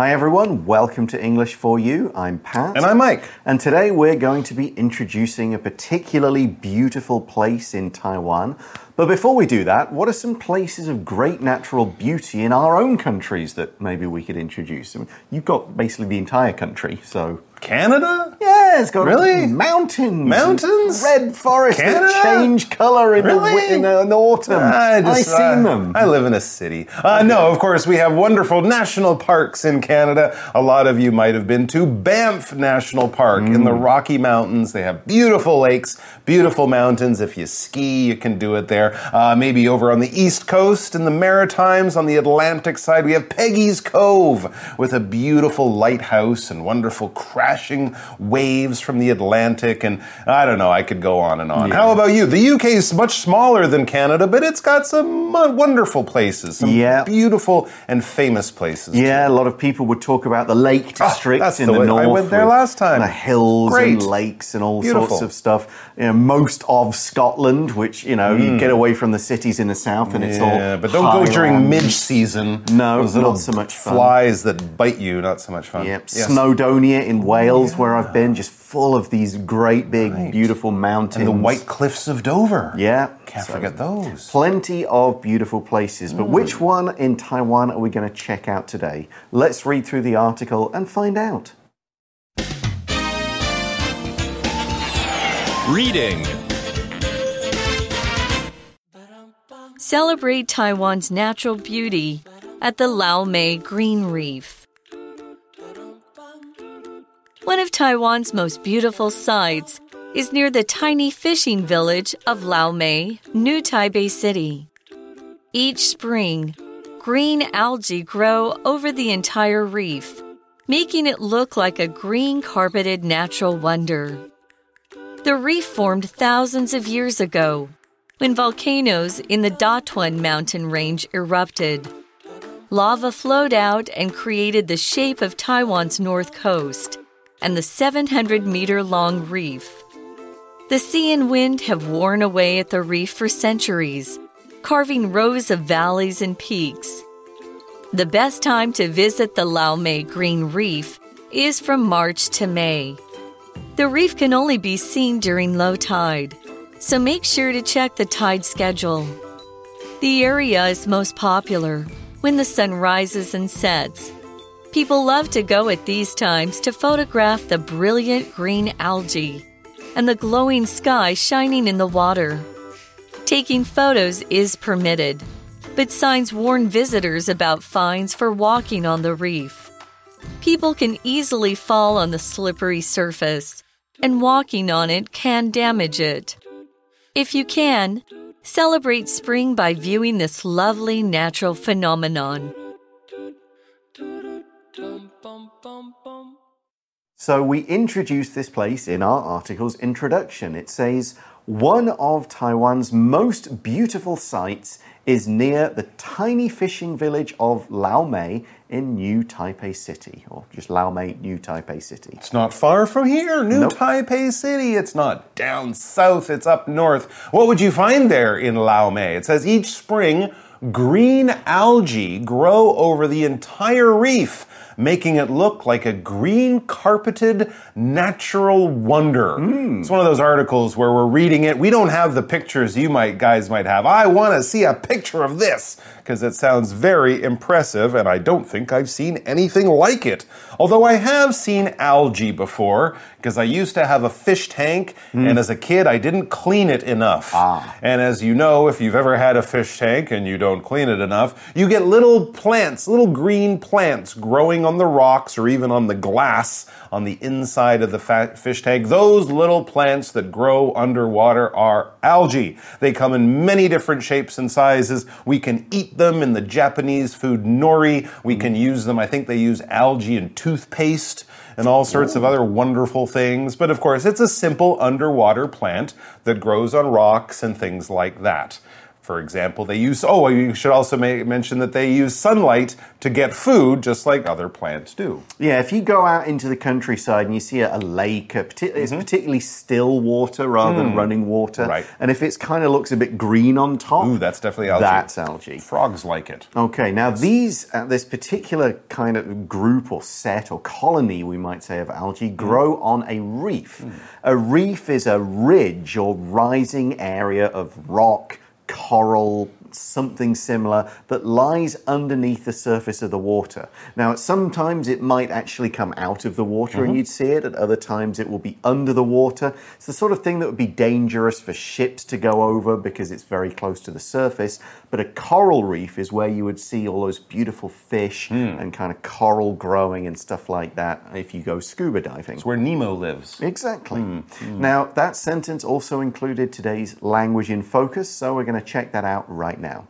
Hi everyone, welcome to English for You. I'm Pat. And I'm Mike. And today we're going to be introducing a particularly beautiful place in Taiwan. But before we do that, what are some places of great natural beauty in our own countries that maybe we could introduce? I mean, you've got basically the entire country, so. Canada? Yeah, it's got Really? mountains, Mountains? red forests Canada? that change color in, the, Really? wi- in, the, in the autumn. I I've seen uh, them. I live in a city. Uh, No, of course, we have wonderful national parks in Canada. A lot of you might have been to Banff National Park in Mm. the Rocky Mountains. They have beautiful lakes, beautiful mountains. If you ski, you can do it there. Uh, maybe over on the East Coast in the Maritimes, on the Atlantic side, we have Peggy's Cove with a beautiful lighthouse and wonderful crashing waves from the Atlantic. And I don't know, I could go on and on. Yeah. How about you? The UK is much smaller than Canada, but it's got some uh, wonderful places, some Yeah. beautiful and famous places. Yeah, a lot of people would talk about the Lake District Ah, that's in the the, way- I north. went there last time. The hills Great. and lakes and all Beautiful. sorts of stuff. You know, most of Scotland, which you know, you get away from the cities in the south, and it's all. Yeah, but don't go during highland. midge season. No, Those little not so much fun. Flies that bite you, not so much fun. Yep, Yes. Snowdonia in Wales, where I've been, just full of these great big, beautiful mountains. And the White Cliffs of Dover. Yeah, Can't so forget those. Plenty of beautiful places, but mm. which one in Taiwan are we going to check out today? Let's read through the article and find out. Reading Celebrate Taiwan's natural beauty at the Laomei Green Reef. One of Taiwan's most beautiful sights is near the tiny fishing village of Laomei, New Taipei City. Each spring, green algae grow over the entire reef, making it look like a green carpeted natural wonder. The reef formed thousands of years ago when volcanoes in the Datun mountain range erupted. Lava flowed out and created the shape of Taiwan's north coast and the 700 meter long reef. The sea and wind have worn away at the reef for centuries, carving rows of valleys and peaks. The best time to visit the Laomei Green Reef is from March to May. The reef can only be seen during low tide, so make sure to check the tide schedule. The area is most popular when the sun rises and sets. People love to go at these times to photograph the brilliant green algae and the glowing sky shining in the water. Taking photos is permitted, but signs warn visitors about fines for walking on the reef. People can easily fall on the slippery surface, and walking on it can damage it. If you can, celebrate spring by viewing this lovely natural phenomenon. So we introduced this place in our article's introduction. It says one of Taiwan's most beautiful sites is near the tiny fishing village of Laomei in New Taipei City, or just Laomei, New Taipei City. It's not far from here, New Nope. Taipei City. It's not down south, it's up north. What would you find there in Laomei? It says each spring, green algae grow over the entire reef, making it look like a green carpeted natural wonder. It's one of those articles where we're reading it. We don't have the pictures you might guys might have. I want to see a picture of this because it sounds very impressive and I don't think I've seen anything like it. Although I have seen algae before because I used to have a fish tank hmm. and as a kid I didn't clean it enough. Ah. And as you know, if you've ever had a fish tank and you don't clean it enough, you get little plants, little green plants growing on the rocks or even on the glass on the inside of the fish tank. Those little plants that grow underwater are algae. They come in many different shapes and sizes. We can eat them in the Japanese food nori. We can use them. I think they use algae in toothpaste and all sorts of other wonderful things. But of course, it's a simple underwater plant that grows on rocks and things like that. For example, they use, oh, you should also ma- mention that they use sunlight to get food, just like other plants do. Yeah, if you go out into the countryside and you see a, a lake, a parti- it's mm-hmm. particularly still water rather than mm. running water. Right. And if it kind of looks a bit green on top, Ooh, that's definitely algae. that's algae. Frogs like it. Okay, now these, uh, this particular kind of group or set or colony, we might say, of algae mm. grow on a reef. Mm. A reef is a ridge or rising area of rock, coral, something similar that lies underneath the surface of the water. Now, sometimes it might actually come out of the water and mm-hmm. you'd see it, at other times it will be under the water. It's the sort of thing that would be dangerous for ships to go over because it's very close to the surface. But a coral reef is where you would see all those beautiful fish hmm. and kind of coral growing and stuff like that if you go scuba diving. It's where Nemo lives. Exactly. Hmm. Hmm. Now, that sentence also included today's language in focus, so we're going to check that out right now.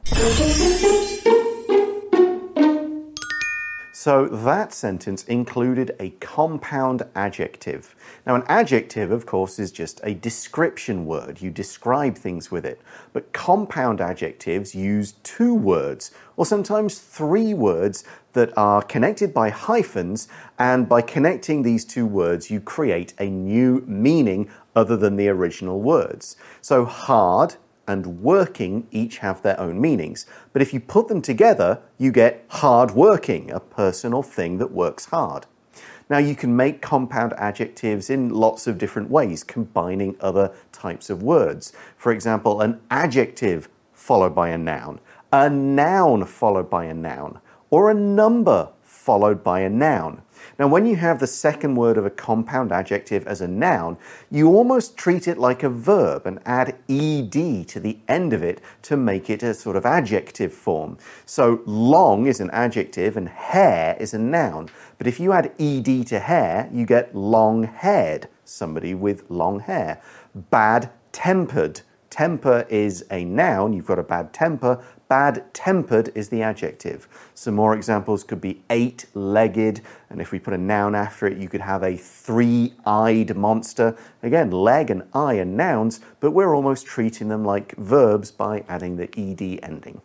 So, that sentence included a compound adjective. Now, an adjective, of course, is just a description word. You describe things with it. But compound adjectives use two words, or sometimes three words, that are connected by hyphens, and by connecting these two words, you create a new meaning other than the original words. So, hard and working each have their own meanings. But if you put them together, you get hard working, a person or thing that works hard. Now, you can make compound adjectives in lots of different ways, combining other types of words. For example, an adjective followed by a noun, a noun followed by a noun, or a number followed by a noun. Now, when you have the second word of a compound adjective as a noun, you almost treat it like a verb and add ed to the end of it to make it a sort of adjective form. So, long is an adjective and hair is a noun. But if you add ed to hair, you get long haired, somebody with long hair. Bad tempered. Temper is a noun, you've got a bad temper. Bad tempered is the adjective. Some more examples could be eight legged, and if we put a noun after it, you could have a three eyed monster. Again, leg and eye are nouns, but we're almost treating them like verbs by adding the ed ending.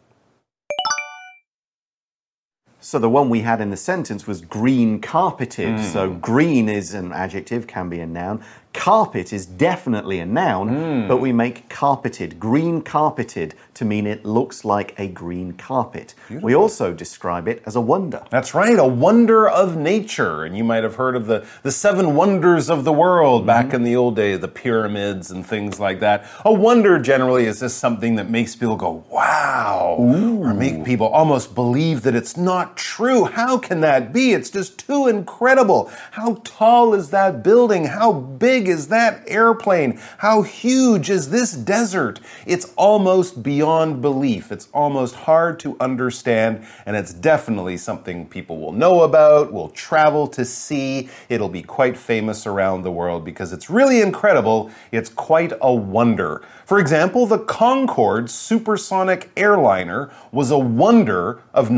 So the one we had in the sentence was green carpeted. Hmm. So green is an adjective, can be a noun. Carpet is definitely a noun, hmm. but we make carpeted, green carpeted, to mean it looks like a green carpet. We also describe it as a wonder. That's right, a wonder of nature. And you might have heard of the, the seven wonders of the world back mm-hmm. in the old days, the pyramids and things like that. A wonder generally is just something that makes people go, wow, or make people almost believe that it's not true. How can that be? It's just too incredible. How tall is that building? How big is that airplane? How huge is this desert? It's almost beyond belief. It's almost hard to understand, and it's definitely something people will know about, will travel to see. It'll be quite famous around the world because it's really incredible. It's quite a wonder. For example, the Concorde supersonic airliner was a wonder of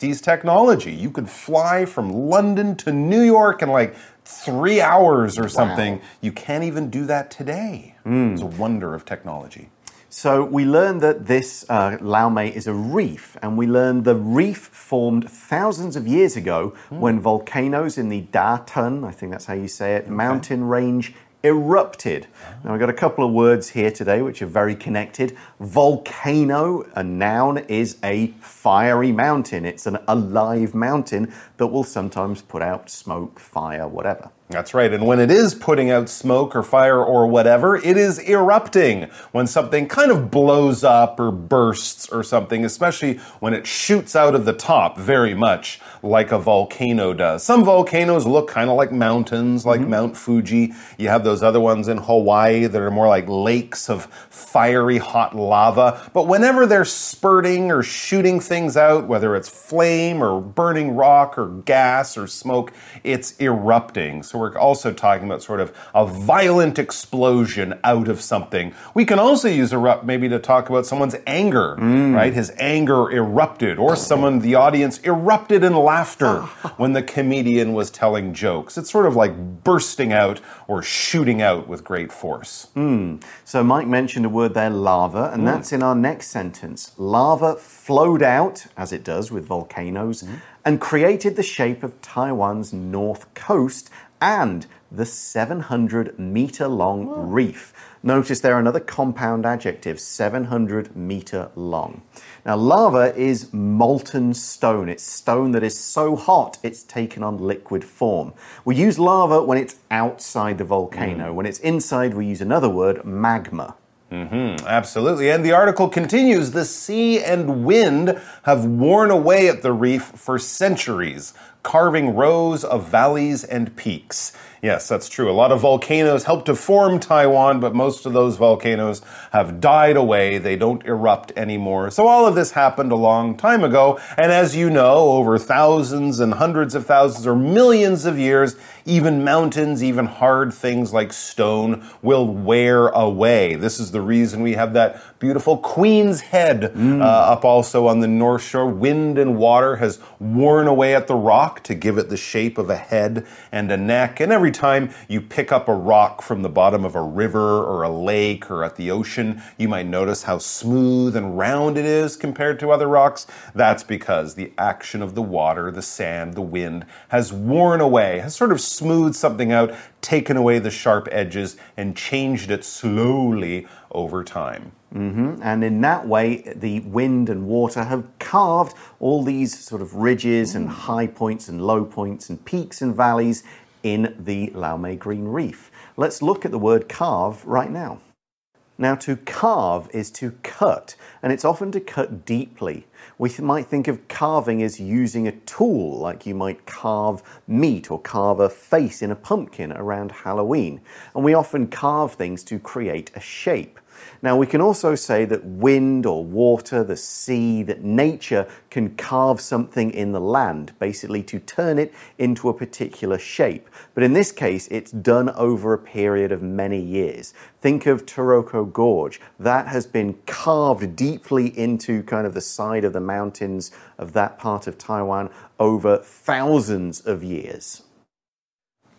1960s technology. You could fly from London to New York in like three hours or something. You can't even do that today. It's a wonder of technology. So we learned that this uh, Laomei is a reef, and we learned the reef formed thousands of years ago when volcanoes in the Datun, I think that's how you say it, mountain range erupted. Now, I've got a couple of words here today which are very connected. Volcano, a noun, is a fiery mountain. It's an alive mountain that will sometimes put out smoke, fire, whatever. That's right. And when it is putting out smoke or fire or whatever, it is erupting. When something kind of blows up or bursts or something, especially when it shoots out of the top very much like a volcano does. Some volcanoes look kind of like mountains, like mm-hmm. Mount Fuji. You have those other ones in Hawaii that are more like lakes of fiery hot lava. But whenever they're spurting or shooting things out, whether it's flame or burning rock or gas or smoke, it's erupting. So we're also talking about sort of a violent explosion out of something. We can also use erupt maybe to talk about someone's anger, mm. right? His anger erupted, or someone, the audience, erupted in laughter when the comedian was telling jokes. It's sort of like bursting out or shooting out with great force. Hmm. So Mike mentioned a word there, lava, and hmm. that's in our next sentence. Lava flowed out, as it does with volcanoes, hmm. And created the shape of Taiwan's north coast and the 700 meter long reef. Notice there another compound adjective, 700 meter long. Now, lava is molten stone. It's stone that is so hot it's taken on liquid form. We use lava when it's outside the volcano. Hmm. When it's inside, we use another word, magma. Mm-hmm. Absolutely. And the article continues The sea and wind have worn away at the reef for centuries, carving rows of valleys and peaks. Yes, that's true. A lot of volcanoes helped to form Taiwan, but most of those volcanoes have died away. They don't erupt anymore. So all of this happened a long time ago. And as you know, over thousands and hundreds of thousands or millions of years, even mountains, even hard things like stone will wear away. This is the reason we have that beautiful Queen's Head uh, up also on the North Shore. Wind and water has worn away at the rock to give it the shape of a head and a neck. And every time you pick up a rock from the bottom of a river or a lake or at the ocean, you might notice how smooth and round it is compared to other rocks. That's because the action of the water, the sand, the wind has worn away, has sort of smoothed something out, taken away the sharp edges, and changed it slowly over time. Mm-hmm. And in that way, the wind and water have carved all these sort of ridges and high points and low points and peaks and valleys in the Laomei Green Reef. Let's look at the word carve right now. Now, to carve is to cut, and it's often to cut deeply. We might think of carving as using a tool, like you might carve meat or carve a face in a pumpkin around Halloween. And we often carve things to create a shape. Now, we can also say that wind or water, the sea, that nature can carve something in the land, basically to turn it into a particular shape. But in this case, it's done over a period of many years. Think of Taroko Gorge. That has been carved deeply into kind of the side of the mountains of that part of Taiwan over thousands of years.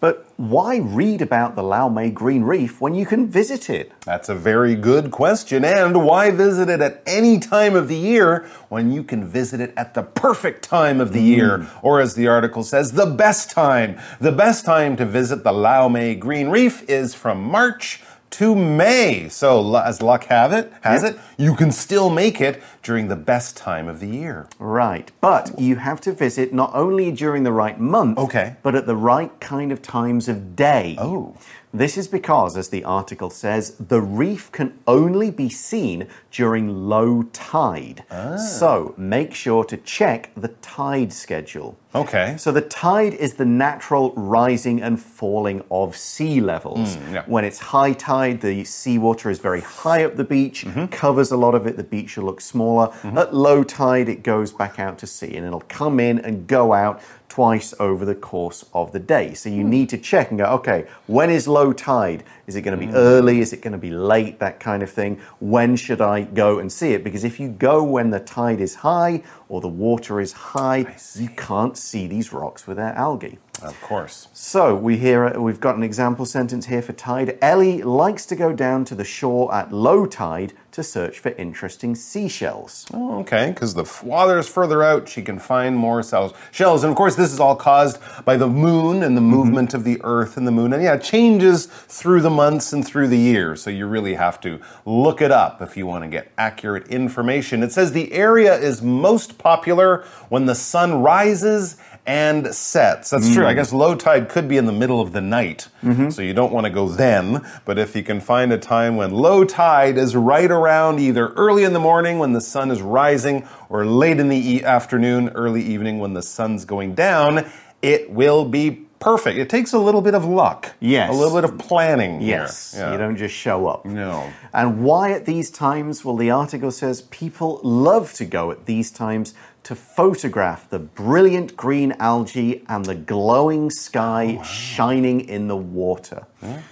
But why read about the Laomei Green Reef when you can visit it? That's a very good question. And why visit it at any time of the year when you can visit it at the perfect time of the year? Hmm. Or as the article says, the best time. The best time to visit the Laomei Green Reef is from March to May. So as luck have it, has it, you can still make it during the best time of the year. Right, but you have to visit not only during the right month, Okay. but at the right kind of times of day. Oh. This is because, as the article says, the reef can only be seen during low tide. Ah. So make sure to check the tide schedule. Okay. So the tide is the natural rising and falling of sea levels. Mm, yeah. When it's high tide, the seawater is very high up the beach, mm-hmm. covers a lot of it, the beach will look smaller. Mm-hmm. At low tide, it goes back out to sea and it'll come in and go out twice over the course of the day. So you hmm. need to check and go, okay, when is low tide? Is it going to be hmm. early? Is it going to be late? That kind of thing. When should I go and see it? Because if you go when the tide is high or the water is high, you can't see these rocks with their algae. Of course. So we hear uh, we've got an example sentence here for tide. Ellie likes to go down to the shore at low tide to search for interesting seashells. Oh, okay, because the water is further out, she can find more cells, shells. And of course, this is all caused by the moon and the mm-hmm. movement of the earth and the moon. And yeah, it changes through the months and through the year. So you really have to look it up if you want to get accurate information. It says the area is most popular when the sun rises and sets. That's true. I hmm. guess low tide could be in the middle of the night. Mm-hmm. So you don't want to go then. But if you can find a time when low tide is right around either early in the morning when the sun is rising or late in the e- afternoon, early evening when the sun's going down, it will be perfect. It takes a little bit of luck. Yes. A little bit of planning. Yes, Yeah. you don't just show up. No. And why at these times? Well, the article says people love to go at these times to photograph the brilliant green algae and the glowing sky Oh, shining in the water.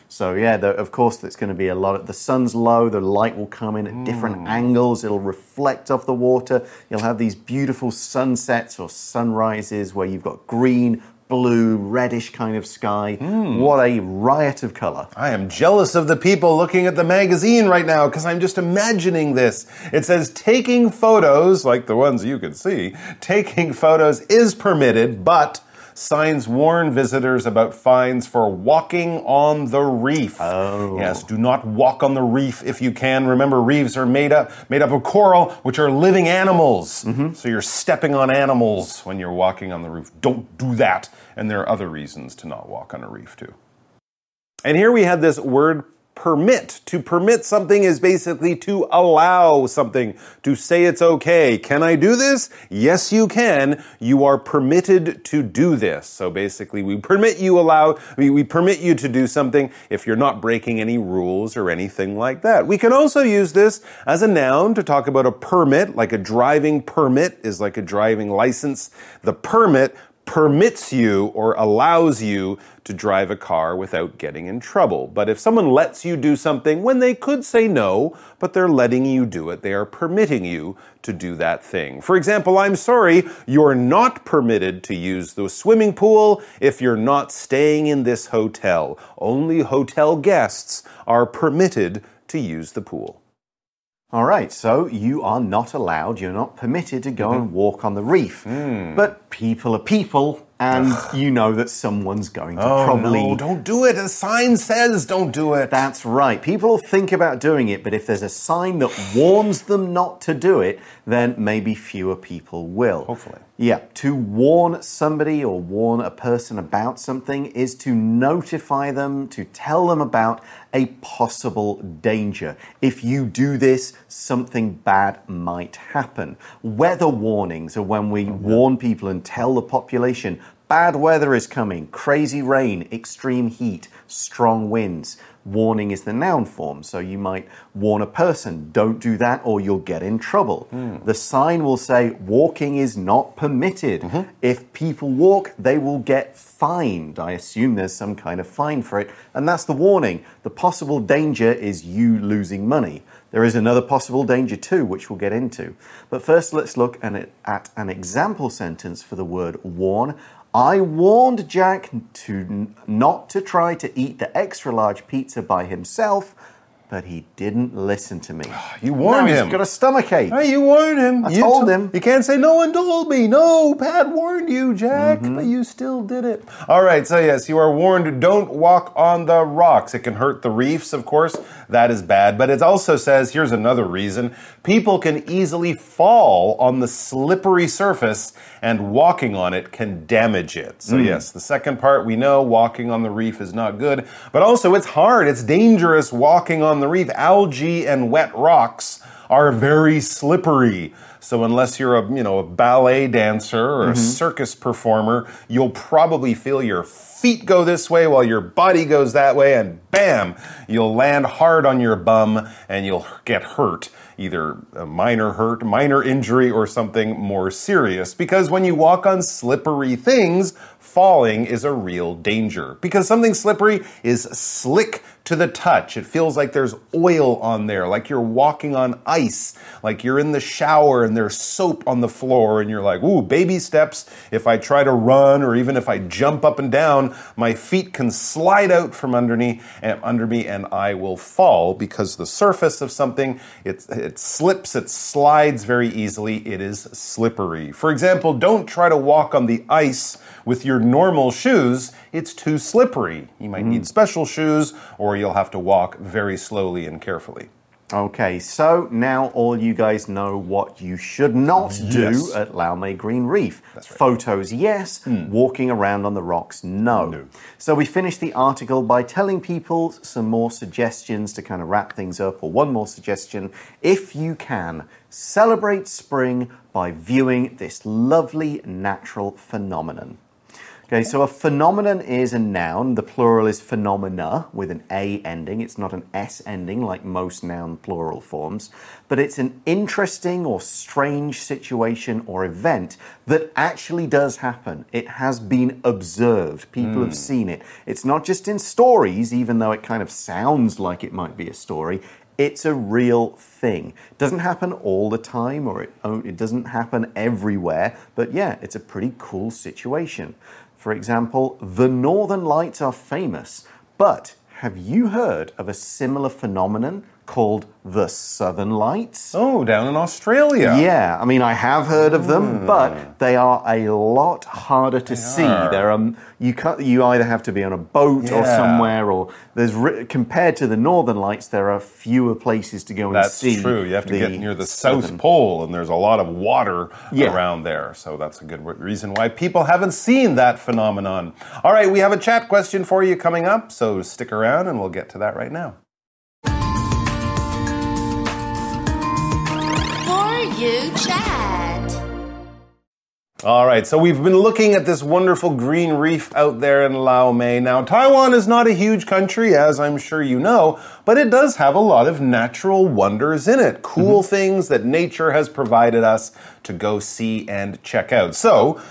So, yeah, the, of course, there's going to be a lot of the sun's low, the light will come in at different Hmm. angles, it'll reflect off the water. You'll have these beautiful sunsets or sunrises where you've got green, blue, reddish kind of sky. Hmm. What a riot of color. I am jealous of the people looking at the magazine right now because I'm just imagining this. It says taking photos, like the ones you can see, taking photos is permitted, but signs warn visitors about fines for walking on the reef. Oh. Yes, do not walk on the reef if you can. Remember, reefs are made up made up of coral, which are living animals. Mm-hmm. So you're stepping on animals when you're walking on the reef. Don't do that. And there are other reasons to not walk on a reef too. And here we had this word permit. To permit something is basically to allow something, to say it's okay. Can I do this? Yes, you can. You are permitted to do this. So basically, we permit you allow, we, permit you to do something if you're not breaking any rules or anything like that. We can also use this as a noun to talk about a permit, like a driving permit is like a driving license. The permit permits you or allows you to drive a car without getting in trouble. But if someone lets you do something when they could say no, but they're letting you do it, they are permitting you to do that thing. For example, I'm sorry, you're not permitted to use the swimming pool if you're not staying in this hotel. Only hotel guests are permitted to use the pool. All right, so you are not allowed, you're not permitted to go Mm-hmm. and walk on the reef. Hmm. But people are people, and you know that someone's going to Oh, probably. no, don't do it. A sign says don't do it. That's right. People think about doing it, but if there's a sign that warns them not to do it, then maybe fewer people will. Hopefully. Yeah, to warn somebody or warn a person about something is to notify them, to tell them about a possible danger. If you do this, something bad might happen. Weather warnings are when we mm-hmm. warn people and tell the population bad weather is coming, crazy rain, extreme heat, strong winds. Warning is the noun form, so you might warn a person, don't do that or you'll get in trouble. Hmm. The sign will say, walking is not permitted. Mm-hmm. If people walk, they will get fined. I assume there's some kind of fine for it, and that's the warning. The possible danger is you losing money. There is another possible danger too, which we'll get into. But first, let's look at, at an example sentence for the word warn. I warned Jack to not to try to eat the extra large pizza by himself, but he didn't listen to me. You warned now him. He's got a stomach ache. Hey, you warned him. I you told to- him. You can't say no one told me. No, Pat warned you, Jack, Mm-hmm. but you still did it. All right, so yes, you are warned. Don't walk on the rocks. It can hurt the reefs, of course. That is bad. But it also says here's another reason: people can easily fall on the slippery surface, and walking on it can damage it. So yes, the second part we know walking on the reef is not good, but also it's hard. It's dangerous walking on the reef. Algae and wet rocks are very slippery. So unless you're a you know a ballet dancer or a mm-hmm. circus performer, you'll probably feel your feet go this way while your body goes that way, and bam, you'll land hard on your bum and you'll get hurt. Either a minor hurt, minor injury, or something more serious. Because when you walk on slippery things, falling is a real danger. Because something slippery is slick to the touch. It feels like there's oil on there, like you're walking on ice, like you're in the shower and there's soap on the floor, and you're like, ooh, baby steps. If I try to run or even if I jump up and down, my feet can slide out from underneath eh, and under me and I will fall because the surface of something it, it slips, it slides very easily, it is slippery. For example, don't try to walk on the ice with your normal shoes, it's too slippery. You might mm. need special shoes or you'll have to walk very slowly and carefully. Okay, so now all you guys know what you should not do Yes. at Laomei Green Reef. Photos, yes. Hmm. Walking around on the rocks, no. So we finished the article by telling people some more suggestions to kind of wrap things up, or one more suggestion. If you can, celebrate spring by viewing this lovely natural phenomenon. Okay, so a phenomenon is a noun. The plural is phenomena with an A ending. It's not an S ending like most noun plural forms, but it's an interesting or strange situation or event that actually does happen. It has been observed. People have hmm. seen it. It's not just in stories, even though it kind of sounds like it might be a story. It's a real thing. It doesn't happen all the time or it, oh, it doesn't happen everywhere, but yeah, it's a pretty cool situation. For example, the Northern Lights are famous, but have you heard of a similar phenomenon called the Southern Lights? Oh, down in Australia. Yeah, I mean, I have heard of them, but they are a lot harder to see. are. They're um, you cut, you either have to be on a boat or somewhere, or there's compared to the Northern Lights, there are fewer places to go and see. That's true. You have to get near the South Pole, and there's a lot of water Yeah. around there. So that's a good reason why people haven't seen that phenomenon. All right, we have a chat question for you coming up, so stick around and we'll get to that right now. You chat. All right, so we've been looking at this wonderful green reef out there in Laomei. Now, Taiwan is not a huge country, as I'm sure you know, but it does have a lot of natural wonders in it. Cool mm-hmm. things that nature has provided us to go see and check out. So,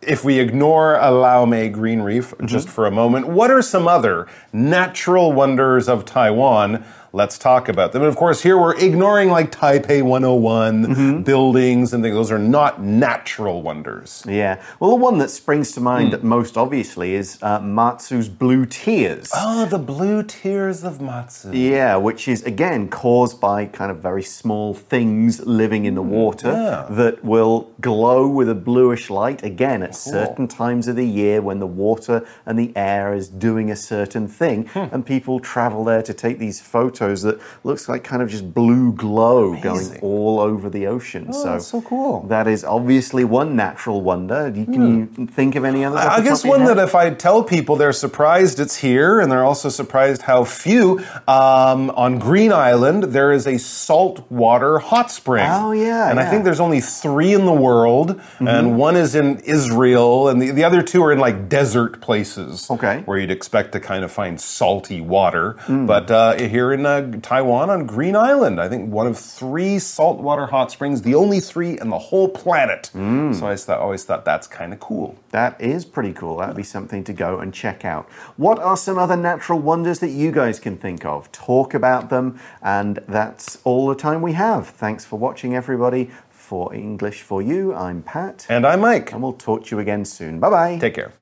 if we ignore a Laomei green reef mm-hmm. just for a moment, what are some other natural wonders of Taiwan? Let's talk about them. And of course, here we're ignoring like Taipei 101 buildings and things. Those are not natural wonders. Yeah. Well, the one that springs to mind Hmm. most obviously is uh, Matsu's Blue Tears. Oh, the blue tears of Matsu. Yeah, which is again caused by kind of very small things living in the water Hmm, yeah. that will glow with a bluish light again at certain times of the year when the water and the air is doing a certain thing. Hmm. And people travel there to take these photos that looks like kind of just blue glow going all over the ocean. Oh, that's so cool. Hmm. That is obviously one natural wonder. You, can you think of any others? off I guess top of your one that if I tell people, they're surprised it's here, and they're also surprised how few. Um, on Green Island, there is a saltwater hot spring. Oh, yeah, and I think there's only three in the world, and one is in Israel, and the, the other two are in like desert places. Okay. where you'd expect to kind of find salty water. But uh, here in uh, Taiwan on Green Island, I think one of three saltwater hot springs, the only three in the whole planet. So I thought, always thought that's kind of cool. That is pretty cool. That'd be something to go and check out. What are some other natural wonders that you guys can think of? Talk about them, and that's all the time we have. Thanks for watching, everybody. For English for You, I'm Pat, And I'm Mike. and we'll talk to you again soon. Bye bye. Take care.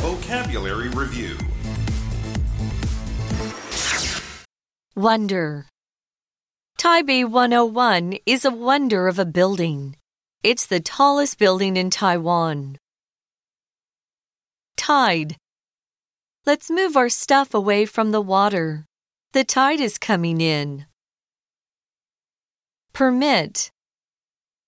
Vocabulary Review Wonder. Taipei 101 is a wonder of a building. It's the tallest building in Taiwan. Tide. Let's move our stuff away from the water. The tide is coming in. Permit.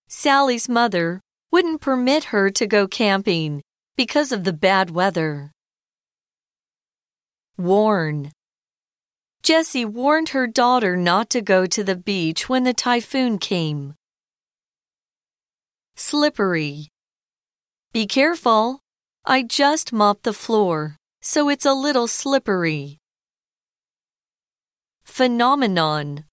Sally's mother wouldn't permit her to go camping because of the bad weather. Warn. Jessie warned her daughter not to go to the beach when the typhoon came. Slippery. Be careful. I just mopped the floor, so it's a little slippery. Phenomenon.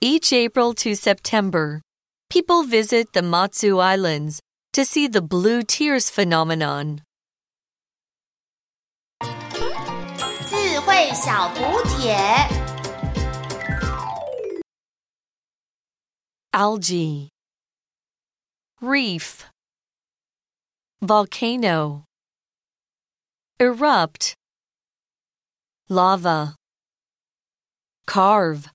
Each April to September, people visit the Matsu Islands to see the blue tears phenomenon. 智慧小补帖。 algae, reef, volcano, erupt, lava, carve,